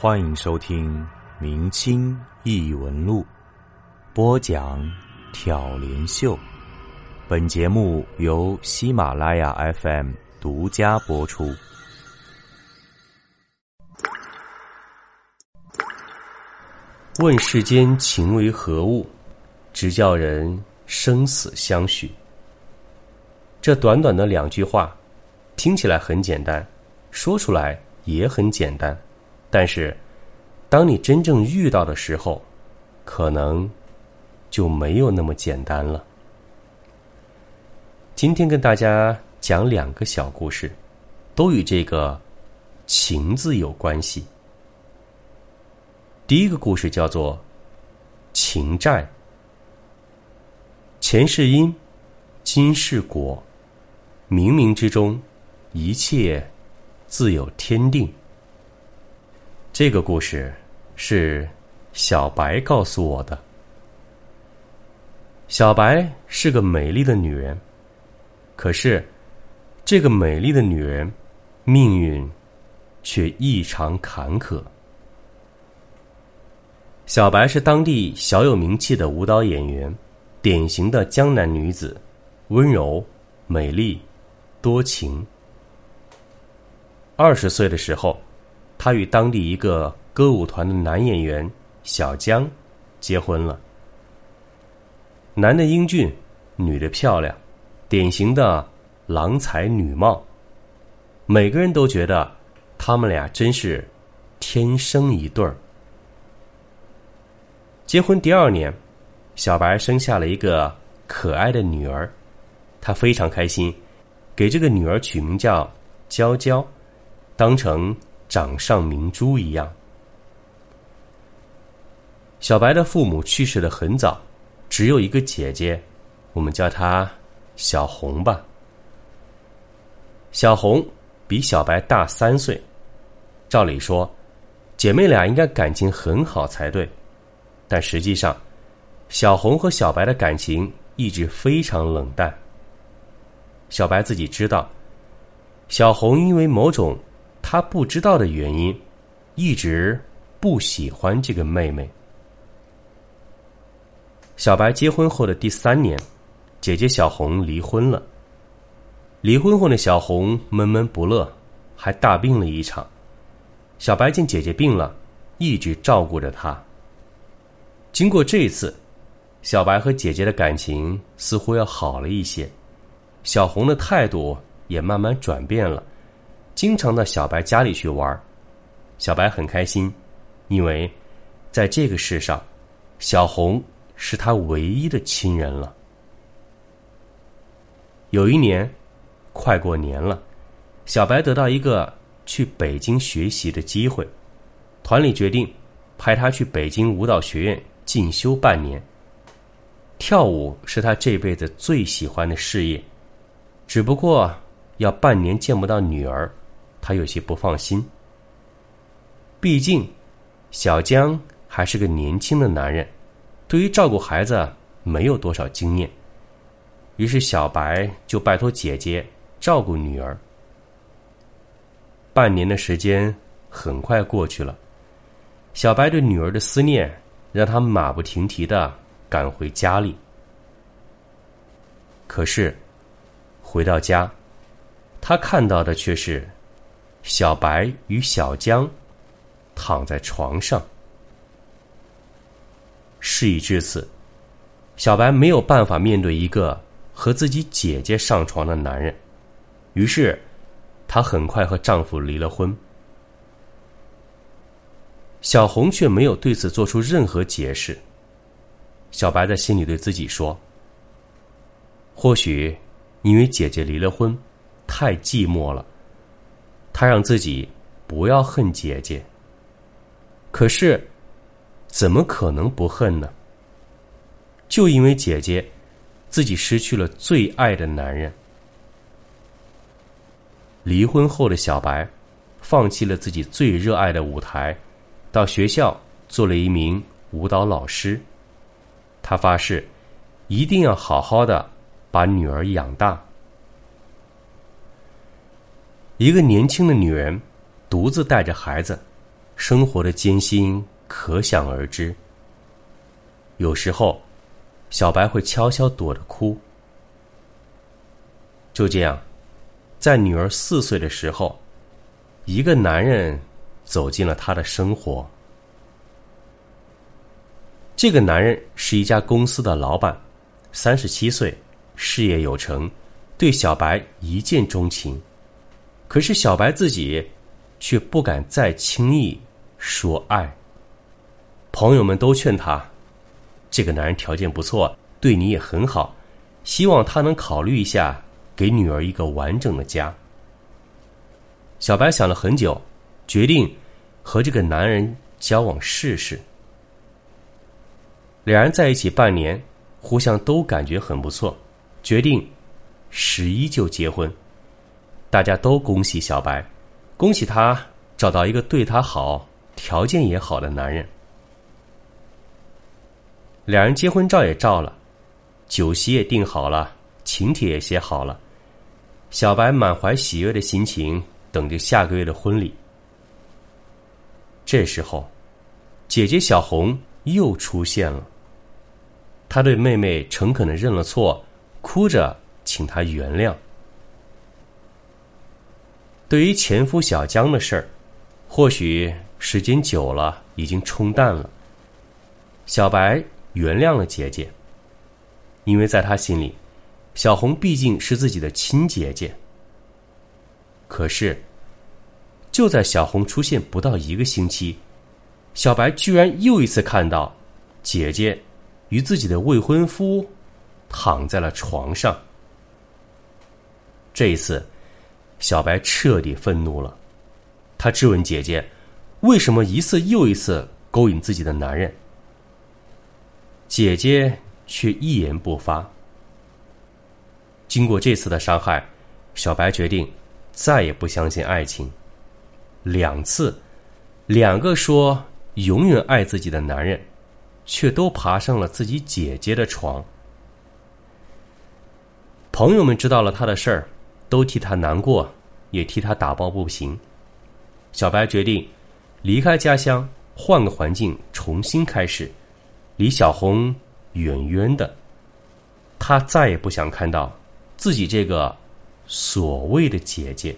欢迎收听《明清异闻录》，播讲挑帘秀。本节目由喜马拉雅 FM 独家播出。问世间情为何物，直叫人生死相许。这短短的两句话，听起来很简单，说出来也很简单，但是，当你真正遇到的时候，可能就没有那么简单了。今天跟大家讲两个小故事，都与这个“情”字有关系。第一个故事叫做“情债”，前世因，今世果。冥冥之中，一切自有天定。这个故事是小白告诉我的。小白是个美丽的女人，可是这个美丽的女人命运却异常坎坷。小白是当地小有名气的舞蹈演员，典型的江南女子，温柔、美丽。多情。二十岁的时候，他与当地一个歌舞团的男演员小江结婚了。男的英俊，女的漂亮，典型的郎才女貌，每个人都觉得他们俩真是天生一对儿。结婚第二年，小白生下了一个可爱的女儿，他非常开心。给这个女儿取名叫娇娇，当成掌上明珠一样。小白的父母去世的很早，只有一个姐姐，我们叫她小红吧。小红比小白大三岁，照理说，姐妹俩应该感情很好才对，但实际上，小红和小白的感情一直非常冷淡。小白自己知道，小红因为某种他不知道的原因，一直不喜欢这个妹妹。小白结婚后的第三年，姐姐小红离婚了。离婚后的小红闷闷不乐，还大病了一场。小白见姐姐病了，一直照顾着她。经过这一次，小白和姐姐的感情似乎要好了一些。小红的态度也慢慢转变了，经常到小白家里去玩小白很开心，因为在这个世上，小红是他唯一的亲人了。有一年，快过年了，小白得到一个去北京学习的机会，团里决定派他去北京舞蹈学院进修半年。跳舞是他这辈子最喜欢的事业。只不过要半年见不到女儿，他有些不放心。毕竟，小江还是个年轻的男人，对于照顾孩子没有多少经验。于是，小白就拜托姐姐照顾女儿。半年的时间很快过去了，小白对女儿的思念让他马不停蹄的赶回家里。可是。回到家，他看到的却是小白与小江躺在床上。事已至此，小白没有办法面对一个和自己姐姐上床的男人，于是她很快和丈夫离了婚。小红却没有对此做出任何解释。小白在心里对自己说：“或许。”因为姐姐离了婚，太寂寞了。他让自己不要恨姐姐。可是，怎么可能不恨呢？就因为姐姐，自己失去了最爱的男人。离婚后的小白，放弃了自己最热爱的舞台，到学校做了一名舞蹈老师。他发誓，一定要好好的。把女儿养大。一个年轻的女人，独自带着孩子，生活的艰辛可想而知。有时候，小白会悄悄躲着哭。就这样，在女儿四岁的时候，一个男人走进了她的生活。这个男人是一家公司的老板，三十七岁，事业有成，对小白一见钟情。可是小白自己却不敢再轻易说爱。朋友们都劝他，这个男人条件不错，对你也很好，希望他能考虑一下，给女儿一个完整的家。小白想了很久，决定和这个男人交往试试。两人在一起半年，互相都感觉很不错，决定十一就结婚。大家都恭喜小白，恭喜他找到一个对他好、条件也好的男人。两人结婚照也照了，酒席也订好了，请帖也写好了。小白满怀喜悦的心情，等着下个月的婚礼。这时候，姐姐小红又出现了。她对妹妹诚恳的认了错，哭着请她原谅。对于前夫小江的事儿，或许时间久了已经冲淡了。小白原谅了姐姐，因为在他心里，小红毕竟是自己的亲姐姐。可是，就在小红出现不到一个星期，小白居然又一次看到姐姐与自己的未婚夫躺在了床上。这一次。小白彻底愤怒了，他质问姐姐：“为什么一次又一次勾引自己的男人？”姐姐却一言不发。经过这次的伤害，小白决定再也不相信爱情。两次，两个说永远爱自己的男人，却都爬上了自己姐姐的床。朋友们知道了他的事儿。都替他难过，也替他打抱不平。小白决定离开家乡，换个环境重新开始，离小红远远的。他再也不想看到自己这个所谓的姐姐。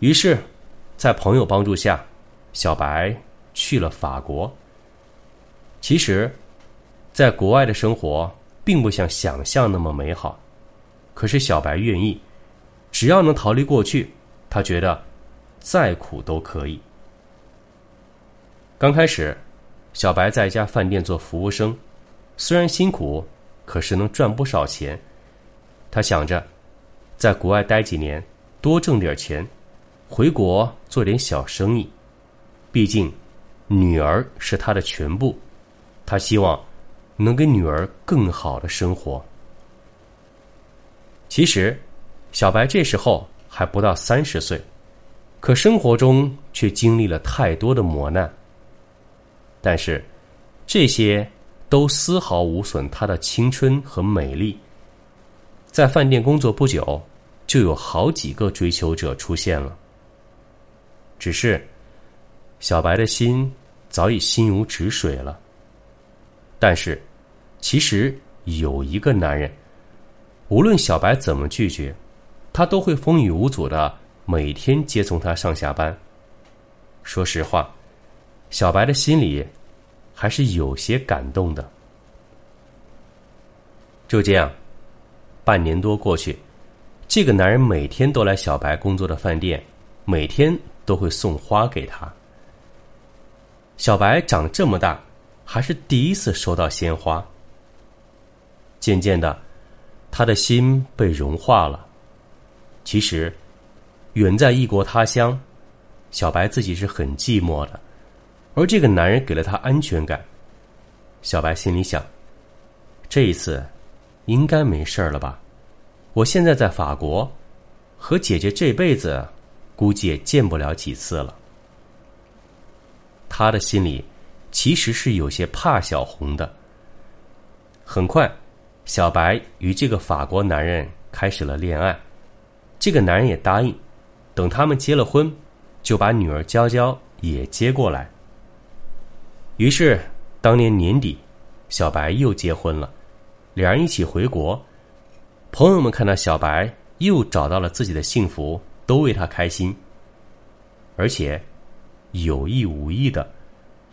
于是，在朋友帮助下，小白去了法国。其实，在国外的生活并不像想象那么美好。可是小白愿意，只要能逃离过去，他觉得再苦都可以。刚开始，小白在一家饭店做服务生，虽然辛苦，可是能赚不少钱。他想着，在国外待几年，多挣点钱，回国做点小生意。毕竟，女儿是他的全部，他希望能给女儿更好的生活。其实，小白这时候还不到三十岁，可生活中却经历了太多的磨难。但是，这些都丝毫无损他的青春和美丽。在饭店工作不久，就有好几个追求者出现了。只是，小白的心早已心如止水了。但是，其实有一个男人。无论小白怎么拒绝，他都会风雨无阻的每天接送他上下班。说实话，小白的心里还是有些感动的。就这样，半年多过去，这个男人每天都来小白工作的饭店，每天都会送花给他。小白长这么大，还是第一次收到鲜花。渐渐的。他的心被融化了。其实，远在异国他乡，小白自己是很寂寞的，而这个男人给了他安全感。小白心里想：这一次应该没事了吧？我现在在法国，和姐姐这辈子估计也见不了几次了。他的心里其实是有些怕小红的。很快。小白与这个法国男人开始了恋爱，这个男人也答应，等他们结了婚，就把女儿娇娇也接过来。于是，当年年底，小白又结婚了，两人一起回国。朋友们看到小白又找到了自己的幸福，都为他开心。而且，有意无意的，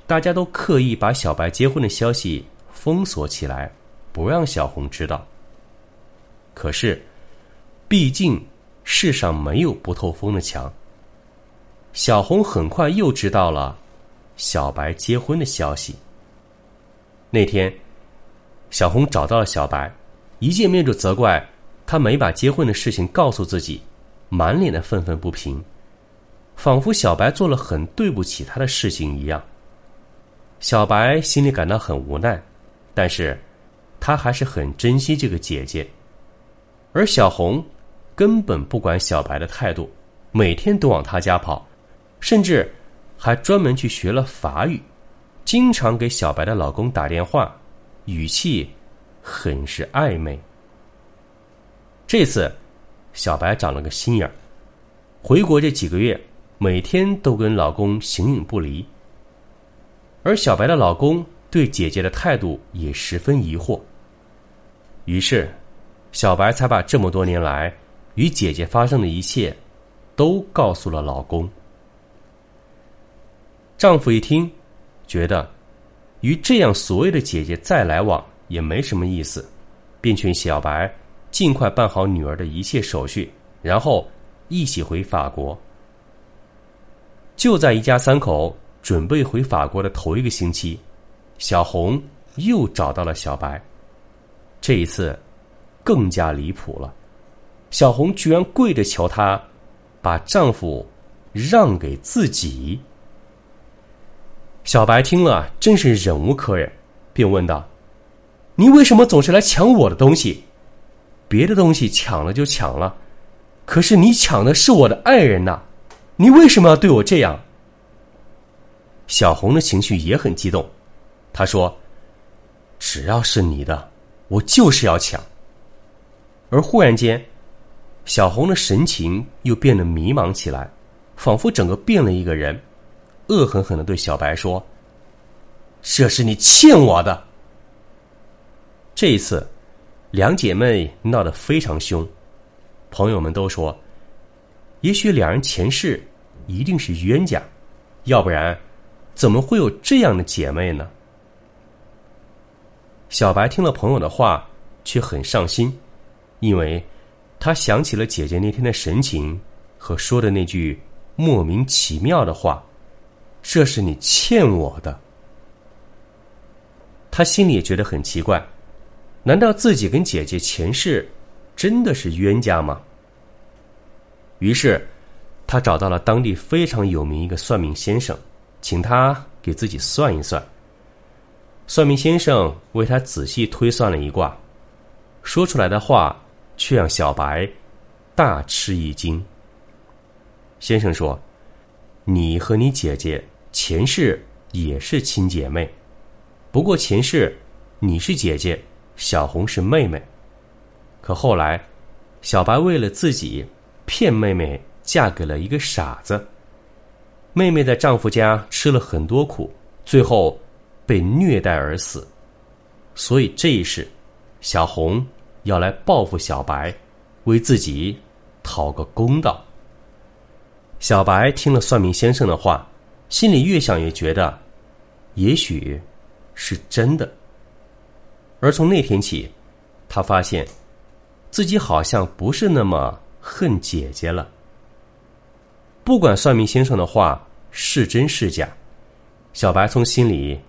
大家都刻意把小白结婚的消息封锁起来，不让小红知道。可是，毕竟世上没有不透风的墙。小红很快又知道了小白结婚的消息。那天，小红找到了小白，一见面就责怪他没把结婚的事情告诉自己，满脸的愤愤不平，仿佛小白做了很对不起他的事情一样。小白心里感到很无奈，但是，他还是很珍惜这个姐姐。而小红根本不管小白的态度，每天都往他家跑。甚至还专门去学了法语，经常给小白的老公打电话，语气很是暧昧。这次，小白长了个心眼儿，回国这几个月，每天都跟老公形影不离。而小白的老公对姐姐的态度也十分疑惑。于是，小白才把这么多年来与姐姐发生的一切，都告诉了老公。丈夫一听，觉得与这样所谓的姐姐再来往也没什么意思，便劝小白尽快办好女儿的一切手续，然后一起回法国。就在一家三口准备回法国的头一个星期，小红又找到了小白。这一次更加离谱了，小红居然跪着求他把丈夫让给自己。小白听了，真是忍无可忍，便问道：“你为什么总是来抢我的东西？别的东西抢了就抢了，可是你抢的是我的爱人呐！你为什么要对我这样？”小红的情绪也很激动，她说：“只要是你的，我就是要抢。”而忽然间，小红的神情又变得迷茫起来，仿佛整个变了一个人。恶狠狠的对小白说：“这是你欠我的。”这一次，两姐妹闹得非常凶，朋友们都说：“也许两人前世一定是冤家，要不然怎么会有这样的姐妹呢？”小白听了朋友的话，却很伤心，因为他想起了姐姐那天的神情和说的那句莫名其妙的话。这是你欠我的。他心里也觉得很奇怪，难道自己跟姐姐前世真的是冤家吗？于是，他找到了当地非常有名一个算命先生，请他给自己算一算。算命先生为他仔细推算了一卦，说出来的话却让小白大吃一惊。先生说：“你和你姐姐。”前世也是亲姐妹，不过前世你是姐姐，小红是妹妹。可后来，小白为了自己骗妹妹嫁给了一个傻子，妹妹在丈夫家吃了很多苦，最后被虐待而死。所以这一世，小红要来报复小白，为自己讨个公道。小白听了算命先生的话。心里越想越觉得，也许是真的。而从那天起，他发现自己好像不是那么恨姐姐了。不管算命先生的话是真是假，小白从心里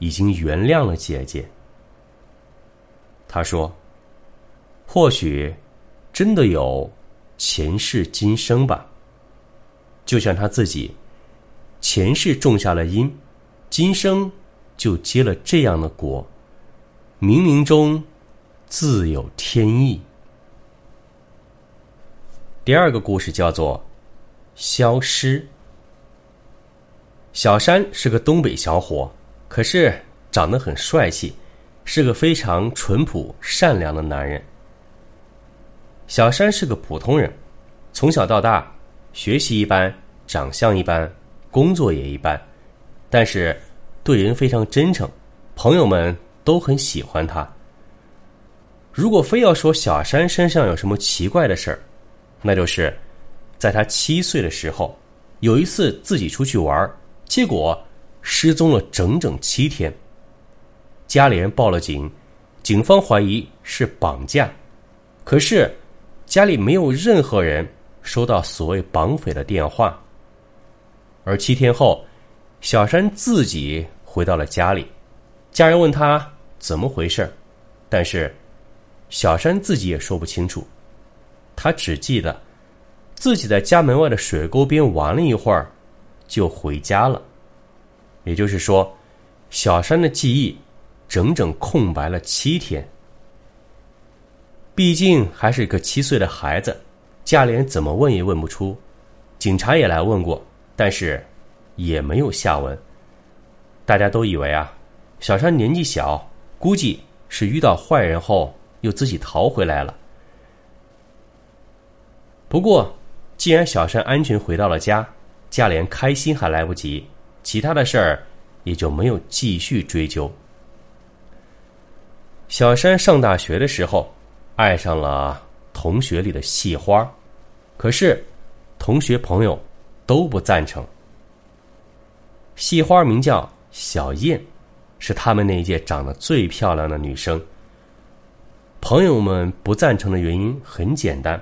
已经原谅了姐姐。他说：“或许真的有前世今生吧，就像他自己。”前世种下了因，今生就结了这样的果，冥冥中自有天意。第二个故事叫做《消失》。小山是个东北小伙，可是长得很帅气，是个非常淳朴善良的男人。小山是个普通人，从小到大学习一般。长相一般，工作也一般，但是对人非常真诚，朋友们都很喜欢他。如果非要说小山身上有什么奇怪的事儿，那就是在他七岁的时候，有一次自己出去玩，结果失踪了整整七天。家里人报了警，警方怀疑是绑架，可是家里没有任何人收到所谓绑匪的电话。而七天后，小山自己回到了家里，家人问他怎么回事但是小山自己也说不清楚，他只记得自己在家门外的水沟边玩了一会儿，就回家了。也就是说，小山的记忆整整空白了七天。毕竟还是个七岁的孩子，家里人怎么问也问不出，警察也来问过。但是，也没有下文。大家都以为啊，小山年纪小，估计是遇到坏人后又自己逃回来了。不过，既然小山安全回到了家，家里人开心还来不及，其他的事儿也就没有继续追究。小山上大学的时候，爱上了同学里的系花，可是同学朋友。都不赞成。戏花名叫小燕，是他们那一届长得最漂亮的女生。朋友们不赞成的原因很简单，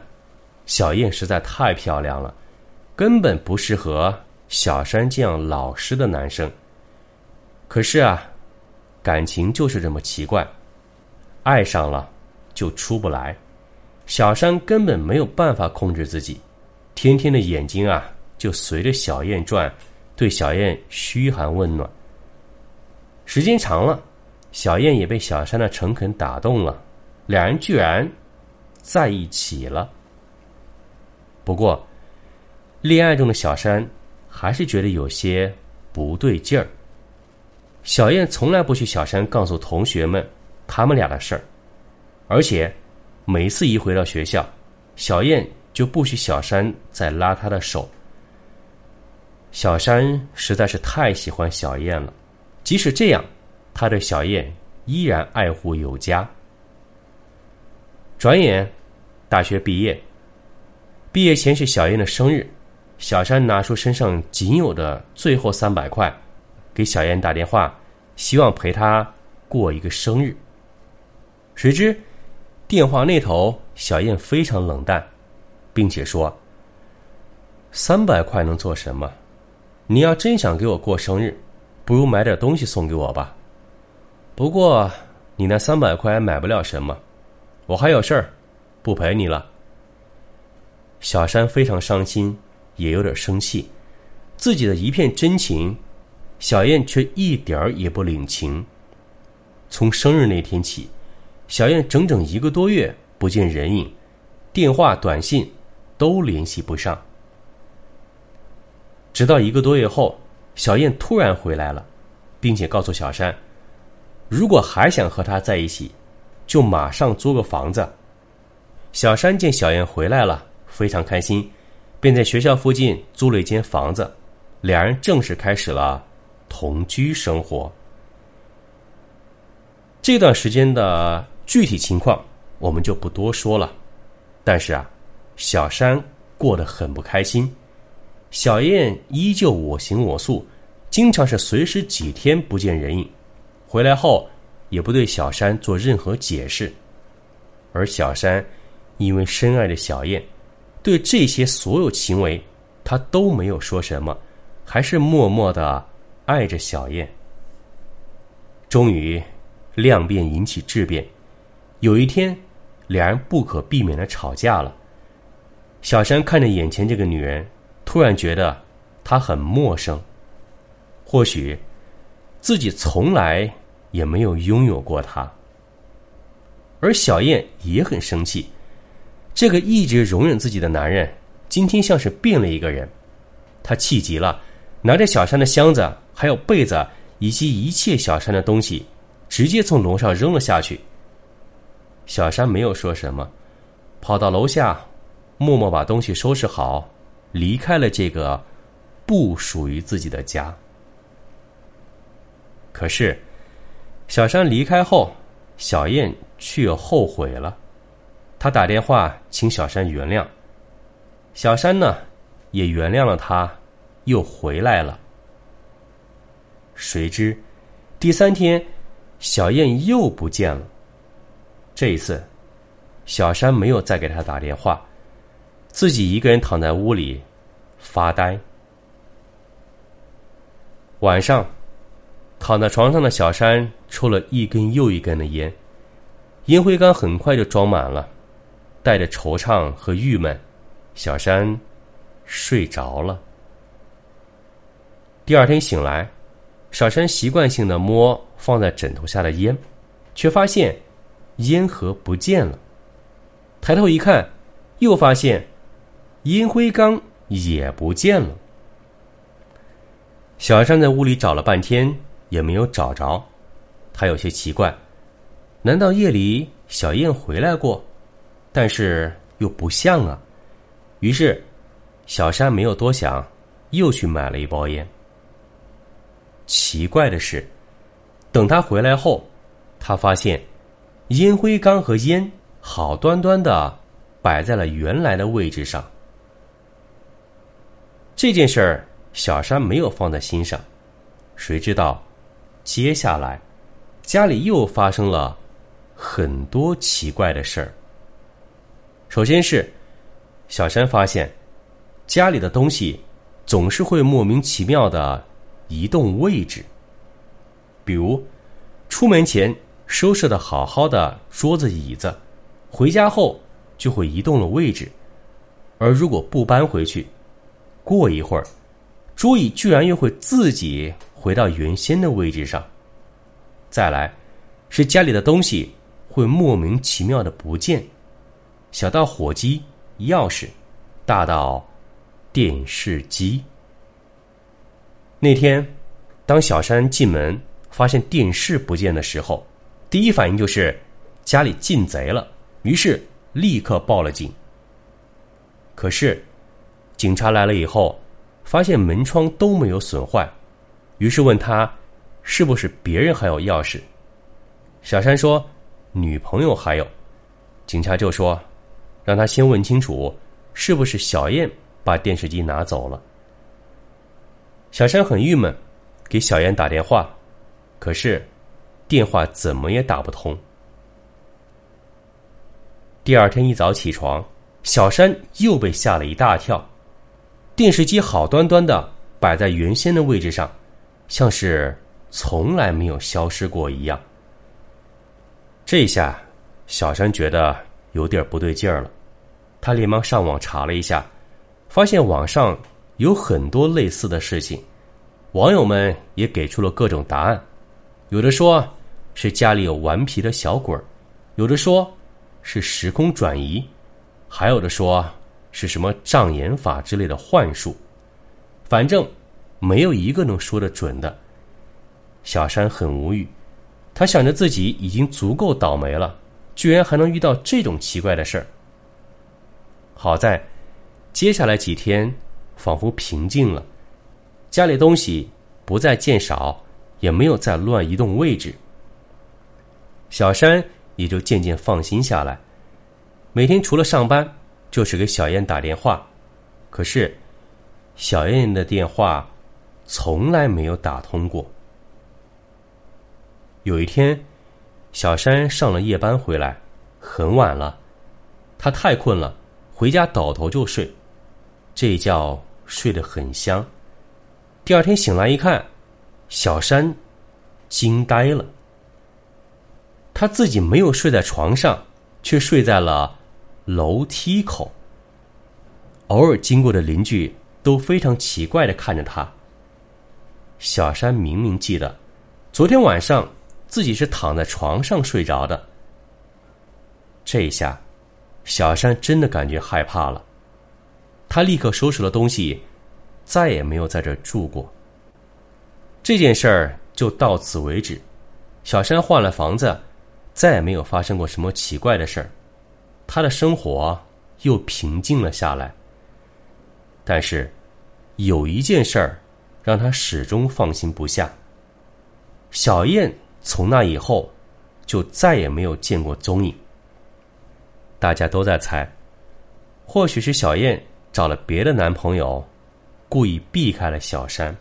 小燕实在太漂亮了，根本不适合小山这样老实的男生。可是啊，感情就是这么奇怪，爱上了就出不来。小山根本没有办法控制自己，天天的眼睛啊。就随着小燕转，对小燕嘘寒问暖。时间长了，小燕也被小山的诚恳打动了，两人居然在一起了。不过，恋爱中的小山还是觉得有些不对劲儿。小燕从来不许小山告诉同学们他们俩的事儿，而且每次一回到学校，小燕就不许小山再拉她的手。小山实在是太喜欢小燕了，即使这样，他对小燕依然爱护有加。转眼，大学毕业，毕业前是小燕的生日，小山拿出身上仅有的最后三百块，给小燕打电话，希望陪她过一个生日。谁知，电话那头小燕非常冷淡，并且说：“三百块能做什么？”你要真想给我过生日，不如买点东西送给我吧。不过你那三百块买不了什么，我还有事儿，不陪你了。小山非常伤心，也有点生气，自己的一片真情，小燕却一点儿也不领情。从生日那天起，小燕整整一个多月不见人影，电话、短信都联系不上。直到一个多月后，小燕突然回来了，并且告诉小山，如果还想和他在一起，就马上租个房子。小山见小燕回来了，非常开心，便在学校附近租了一间房子，两人正式开始了同居生活。这段时间的具体情况我们就不多说了，但是啊，小山过得很不开心。小燕依旧我行我素，经常是随时几天不见人影，回来后也不对小山做任何解释，而小山因为深爱着小燕，对这些所有行为他都没有说什么，还是默默的爱着小燕。终于，量变引起质变，有一天，两人不可避免的吵架了。小山看着眼前这个女人。突然觉得她很陌生，或许自己从来也没有拥有过她。而小燕也很生气，这个一直容忍自己的男人，今天像是变了一个人。他气急了，拿着小山的箱子、还有被子以及一切小山的东西，直接从楼上扔了下去。小山没有说什么，跑到楼下，默默把东西收拾好。离开了这个不属于自己的家。可是，小山离开后，小燕却后悔了。他打电话请小山原谅，小山呢，也原谅了他，又回来了。谁知，第三天，小燕又不见了。这一次，小山没有再给他打电话，自己一个人躺在屋里发呆。晚上，躺在床上的小山抽了一根又一根的烟，烟灰缸很快就装满了。带着惆怅和郁闷，小山睡着了。第二天醒来，小山习惯性的摸放在枕头下的烟，却发现烟盒不见了。抬头一看，又发现烟灰缸也不见了。小山在屋里找了半天，也没有找着。他有些奇怪，难道夜里小燕回来过？但是又不像啊，于是小山没有多想，又去买了一包烟。奇怪的是，等他回来后，他发现烟灰缸和烟好端端的摆在了原来的位置上。这件事儿，小山没有放在心上。谁知道，接下来家里又发生了很多奇怪的事儿。首先是小山发现家里的东西总是会莫名其妙的移动位置，比如出门前收拾的好好的桌子椅子，回家后就会移动了位置；而如果不搬回去，过一会儿桌椅居然又会自己回到原先的位置上。再来是家里的东西会莫名其妙的不见。小到火机、钥匙，大到电视机。那天，当小山进门发现电视不见的时候，第一反应就是家里进贼了，于是立刻报了警。可是，警察来了以后，发现门窗都没有损坏，于是问他是不是别人还有钥匙。小山说：“女朋友还有。”警察就说。让他先问清楚，是不是小燕把电视机拿走了。小山很郁闷，给小燕打电话，可是电话怎么也打不通。第二天一早起床，小山又被吓了一大跳，电视机好端端的摆在原先的位置上，像是从来没有消失过一样。这下，小山觉得有点不对劲儿了。他连忙上网查了一下，发现网上有很多类似的事情，网友们也给出了各种答案，有的说是家里有顽皮的小鬼儿，有的说是时空转移，还有的说是什么障眼法之类的幻术，反正没有一个能说得准的。小山很无语，他想着自己已经足够倒霉了，居然还能遇到这种奇怪的事儿。好在，接下来几天仿佛平静了，家里东西不再见少，也没有再乱移动位置。小山也就渐渐放心下来，每天除了上班，就是给小燕打电话。可是，小燕的电话从来没有打通过。有一天，小山上了夜班回来，很晚了，他太困了。回家倒头就睡，这一觉睡得很香。第二天醒来一看，小山惊呆了。他自己没有睡在床上，却睡在了楼梯口。偶尔经过的邻居都非常奇怪的看着他。小山明明记得，昨天晚上自己是躺在床上睡着的。这一下。小山真的感觉害怕了，他立刻收拾了东西，再也没有在这住过。这件事儿就到此为止。小山换了房子，再也没有发生过什么奇怪的事儿，他的生活又平静了下来。但是，有一件事儿让他始终放心不下。小燕从那以后就再也没有见过踪影。大家都在猜，或许是小燕找了别的男朋友，故意避开了小山。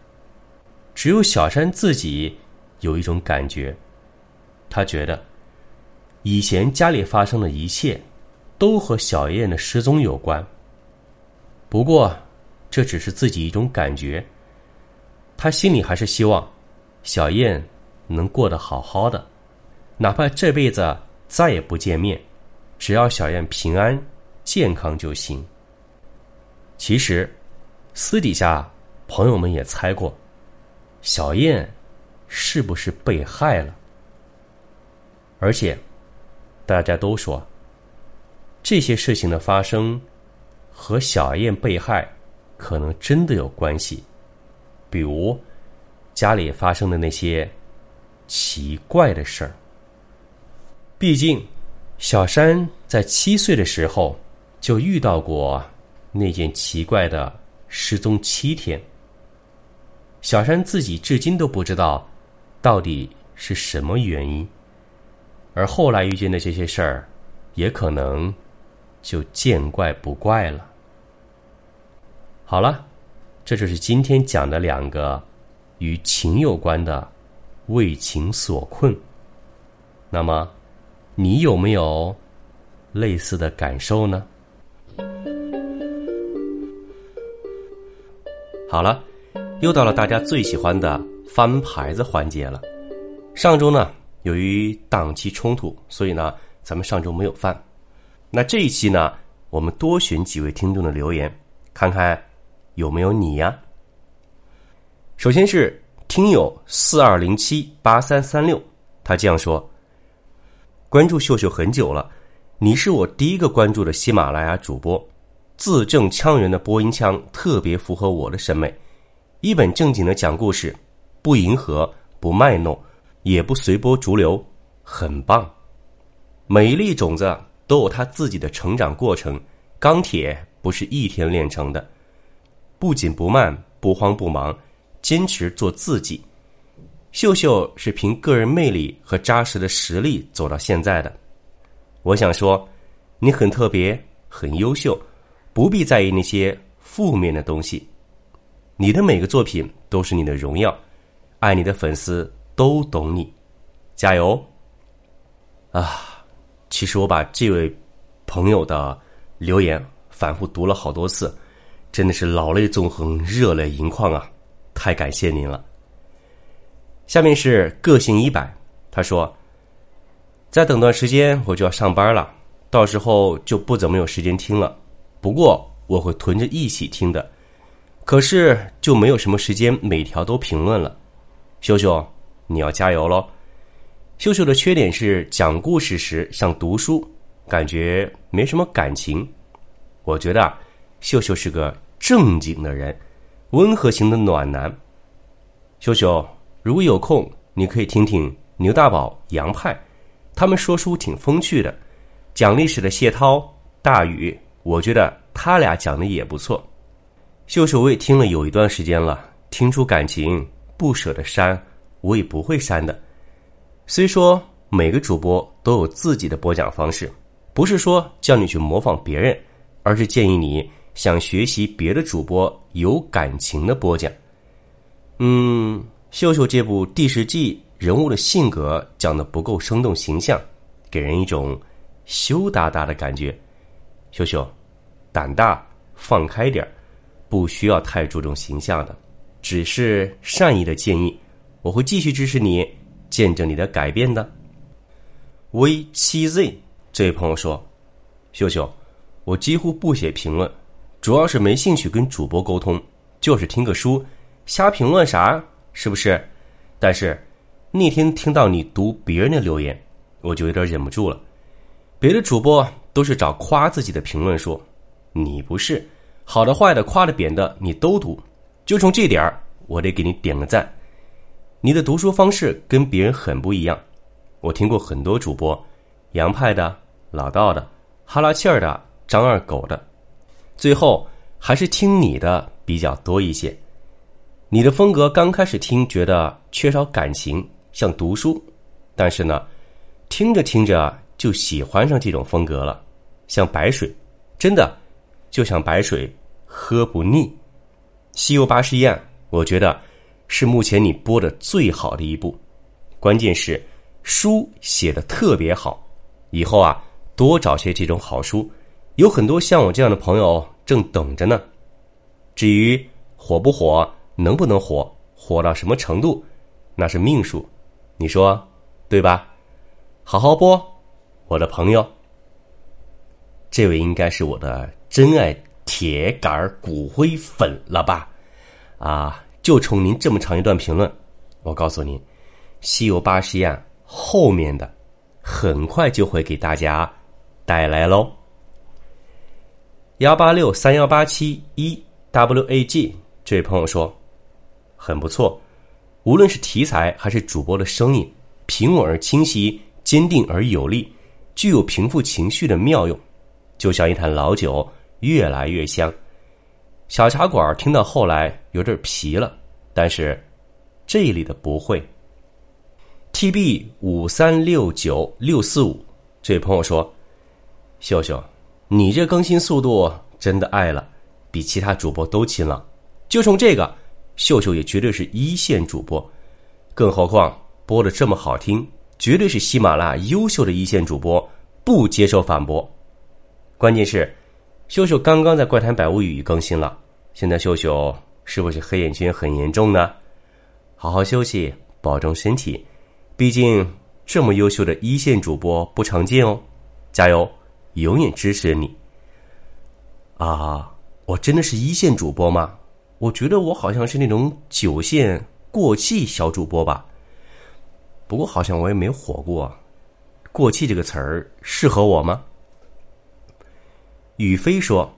只有小山自己有一种感觉，他觉得以前家里发生的一切都和小燕的失踪有关。不过，这只是自己一种感觉。他心里还是希望小燕能过得好好的，哪怕这辈子再也不见面，只要小燕平安健康就行。其实，私底下朋友们也猜过。小燕是不是被害了？而且，大家都说这些事情的发生和小燕被害可能真的有关系，比如家里发生的那些奇怪的事儿。毕竟，小山在七岁的时候就遇到过那件奇怪的失踪七天。小山自己至今都不知道，到底是什么原因，而后来遇见的这些事儿，也可能就见怪不怪了。好了，这就是今天讲的两个与情有关的为情所困。那么，你有没有类似的感受呢？好了。又到了大家最喜欢的翻牌子环节了。上周呢，由于档期冲突，所以呢，咱们上周没有翻。那这一期呢，我们多选几位听众的留言，看看有没有你呀。首先是听友四二零七八三三六，他这样说：关注秀秀很久了，你是我第一个关注的喜马拉雅主播，字正腔圆的播音腔特别符合我的审美。一本正经的讲故事，不迎合，不卖弄，也不随波逐流，很棒。每一粒种子都有它自己的成长过程，钢铁不是一天炼成的。不紧不慢，不慌不忙，坚持做自己。秀秀是凭个人魅力和扎实的实力走到现在的。我想说，你很特别，很优秀，不必在意那些负面的东西。你的每个作品都是你的荣耀，爱你的粉丝都懂你，加油！啊，其实我把这位朋友的留言反复读了好多次，真的是老泪纵横、热泪盈眶啊！太感谢您了。下面是个性一百，他说：“再等段时间我就要上班了，到时候就不怎么有时间听了，不过我会囤着一起听的。”可是就没有什么时间每条都评论了，秀秀，你要加油喽！秀秀的缺点是讲故事时像读书，感觉没什么感情。我觉得秀秀是个正经的人，温和型的暖男。秀秀，如果有空，你可以听听牛大宝、杨派，他们说书挺风趣的。讲历史的谢涛、大宇，我觉得他俩讲的也不错。秀秀，我也听了有一段时间了，听出感情，不舍得删，我也不会删的。虽说每个主播都有自己的播讲方式，不是说叫你去模仿别人，而是建议你想学习别的主播有感情的播讲。嗯，秀秀这部第十季人物的性格讲的不够生动形象，给人一种羞答答的感觉。秀秀，胆大，放开点儿。不需要太注重形象的，只是善意的建议。我会继续支持你，见证你的改变的。V 七 Z 这位朋友说：“秀秀，我几乎不写评论，主要是没兴趣跟主播沟通，就是听个书，瞎评论啥？是不是？但是那天听到你读别人的留言，我就有点忍不住了。别的主播都是找夸自己的评论说，你不是。”好的、坏的、夸的、贬的，你都读，就从这点儿，我得给你点个赞。你的读书方式跟别人很不一样。我听过很多主播，洋派的、老道的、哈拉气儿的、张二狗的，最后还是听你的比较多一些。你的风格刚开始听觉得缺少感情，像读书，但是呢，听着听着就喜欢上这种风格了，像白水，真的就像白水，喝不腻。西游八十一案，我觉得是目前你播的最好的一部，关键是书写的特别好，以后啊多找些这种好书，有很多像我这样的朋友正等着呢。至于火不火，能不能火，火到什么程度，那是命数，你说对吧？好好播，我的朋友，这位应该是我的真爱。铁杆骨灰粉了吧？啊，就冲您这么长一段评论，我告诉您，《西游八十一案》后面的很快就会给大家带来喽。幺八六三幺八七一 WAG 这位朋友说，很不错，无论是题材还是主播的声音，平稳而清晰，坚定而有力，具有平复情绪的妙用，就像一坛老酒。越来越香，小茶馆听到后来有点皮了，但是这里的不会。T B 五三六九六四五这位朋友说：“秀秀，你这更新速度真的爱了，比其他主播都勤了。就冲这个，秀秀也绝对是一线主播，更何况播的这么好听，绝对是喜马拉雅优秀的一线主播，不接受反驳。关键是。”秀秀刚刚在《怪谈百物语》更新了，现在秀秀是不是黑眼圈很严重呢？好好休息，保重身体，毕竟这么优秀的一线主播不常见哦，加油，永远支持你。啊，我真的是一线主播吗？我觉得我好像是那种九线过气小主播吧。不过好像我也没火过，过气这个词儿适合我吗？宇飞说：“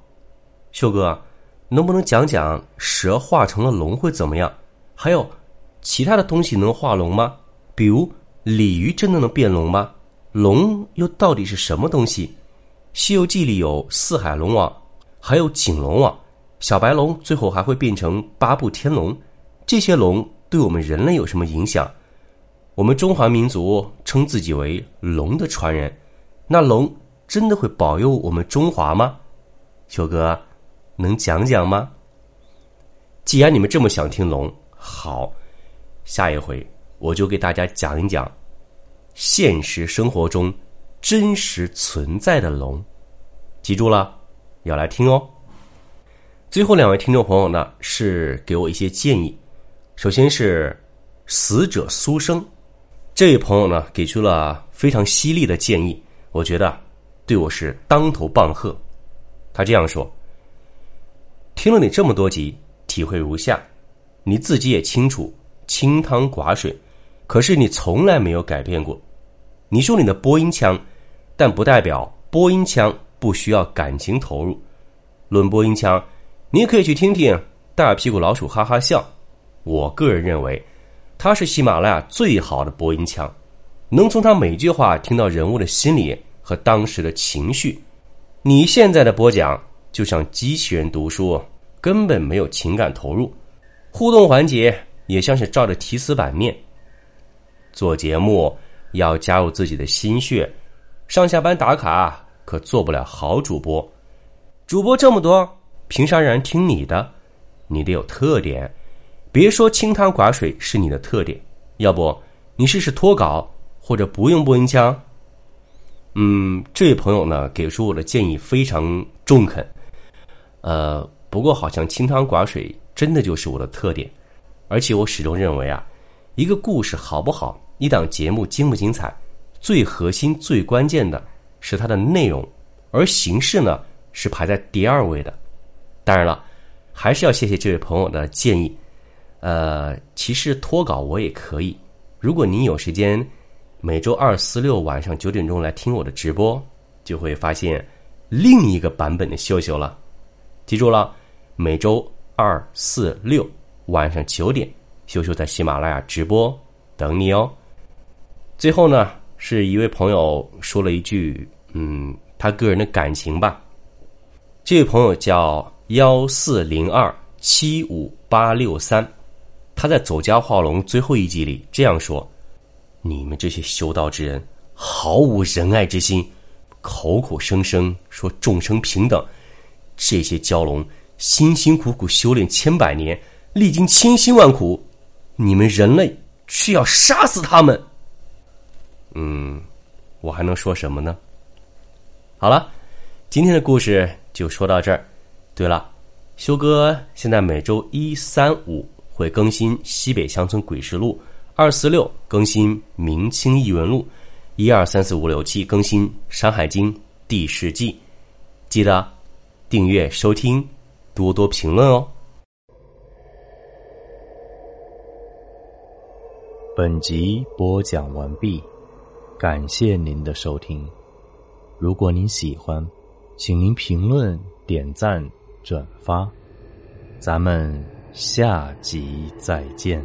秀哥，能不能讲讲蛇化成了龙会怎么样？还有其他的东西能化龙吗？比如鲤鱼真的能变龙吗？龙又到底是什么东西？《西游记》里有四海龙王，还有景龙王，小白龙最后还会变成八部天龙。这些龙对我们人类有什么影响？我们中华民族称自己为龙的传人，那龙？”真的会保佑我们中华吗？秋哥，能讲讲吗？既然你们这么想听龙，好，下一回我就给大家讲一讲现实生活中真实存在的龙。记住了，要来听哦。最后两位听众朋友呢，是给我一些建议。首先是死者苏生这位朋友呢，给出了非常犀利的建议，我觉得。对我是当头棒喝，他这样说：“听了你这么多集，体会如下，你自己也清楚，清汤寡水，可是你从来没有改变过。你说你的播音腔，但不代表播音腔不需要感情投入。论播音腔，你可以去听听《大屁股老鼠哈哈笑》。我个人认为，它是喜马拉雅最好的播音腔，能从他每句话听到人物的心理。”和当时的情绪，你现在的播讲就像机器人读书，根本没有情感投入，互动环节也像是照着提词板念。做节目要加入自己的心血，上下班打卡可做不了好主播。主播这么多，凭啥让人听你的？你得有特点，别说清汤寡水是你的特点，要不你试试脱稿或者不用播音腔。嗯，这位朋友呢给出我的建议非常中肯，呃，不过好像清汤寡水真的就是我的特点，而且我始终认为啊，一个故事好不好，一档节目精不精彩，最核心、最关键的是它的内容，而形式呢是排在第二位的。当然了，还是要谢谢这位朋友的建议，呃，其实脱稿我也可以，如果您有时间。每周二、四、六晚上九点钟来听我的直播，就会发现另一个版本的秀秀了。记住了，每周二、四、六晚上九点，秀秀在喜马拉雅直播等你哦。最后呢，是一位朋友说了一句，嗯，他个人的感情吧。这位朋友叫幺四零二七五八六三。他在《走家画龙》最后一集里这样说：“你们这些修道之人，毫无仁爱之心，口口声声说众生平等。这些蛟龙辛辛苦苦修炼千百年，历经千辛万苦，你们人类却要杀死他们。”嗯，我还能说什么呢？好了，今天的故事就说到这儿。对了，修哥现在每周一、三、五。会更新《西北乡村鬼事录》，二四六更新《明清异闻录》，一二三四五六七更新《山海经》第十季。记得订阅收听，多多评论哦。本集播讲完毕，感谢您的收听。如果您喜欢，请您评论、点赞、转发，咱们。下集再见。